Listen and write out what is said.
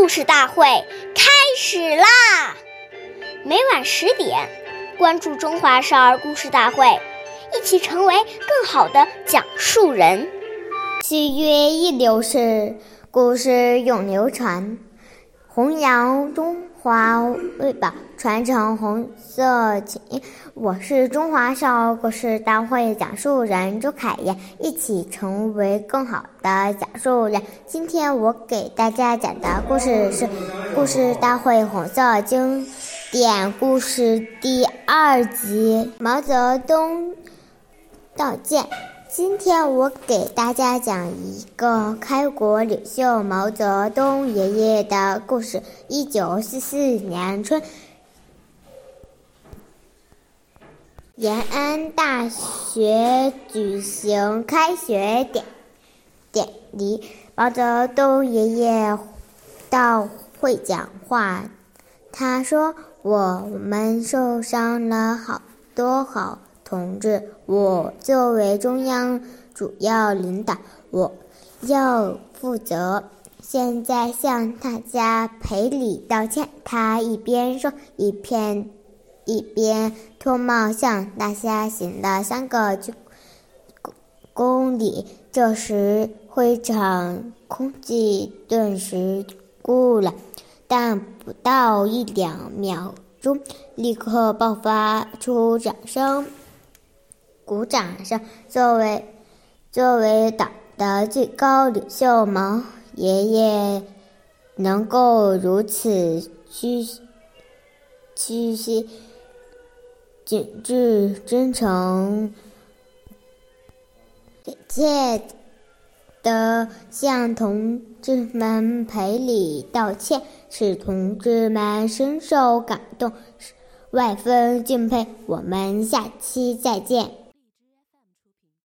故事大会开始啦！每晚十点，关注《中华少儿故事大会》，一起成为更好的讲述人。岁月易流逝，故事永流传，弘扬中华瑰宝，传承红色基因。我是中华少儿故事大会讲述人周凯燕，一起成为更好的讲述人。今天我给大家讲的故事是《故事大会红色经典故事》第二集：毛泽东道歉。今天我给大家讲一个开国领袖毛泽东爷爷的故事。一九四四年春。延安大学举行开学典典礼，毛泽东爷爷到会讲话。他说：“我们受伤了好多好同志，我作为中央主要领导，我要负责。现在向大家赔礼道歉。”他一边说，一边。一边脱帽向大家行了三个鞠躬礼。这时会场空气顿时固了，但不到一两秒钟，立刻爆发出掌声、鼓掌声。作为作为党的最高领袖，毛爷爷能够如此虚虚心。谨致、真诚、恳切地向同志们赔礼道歉，使同志们深受感动，万分敬佩。我们下期再见。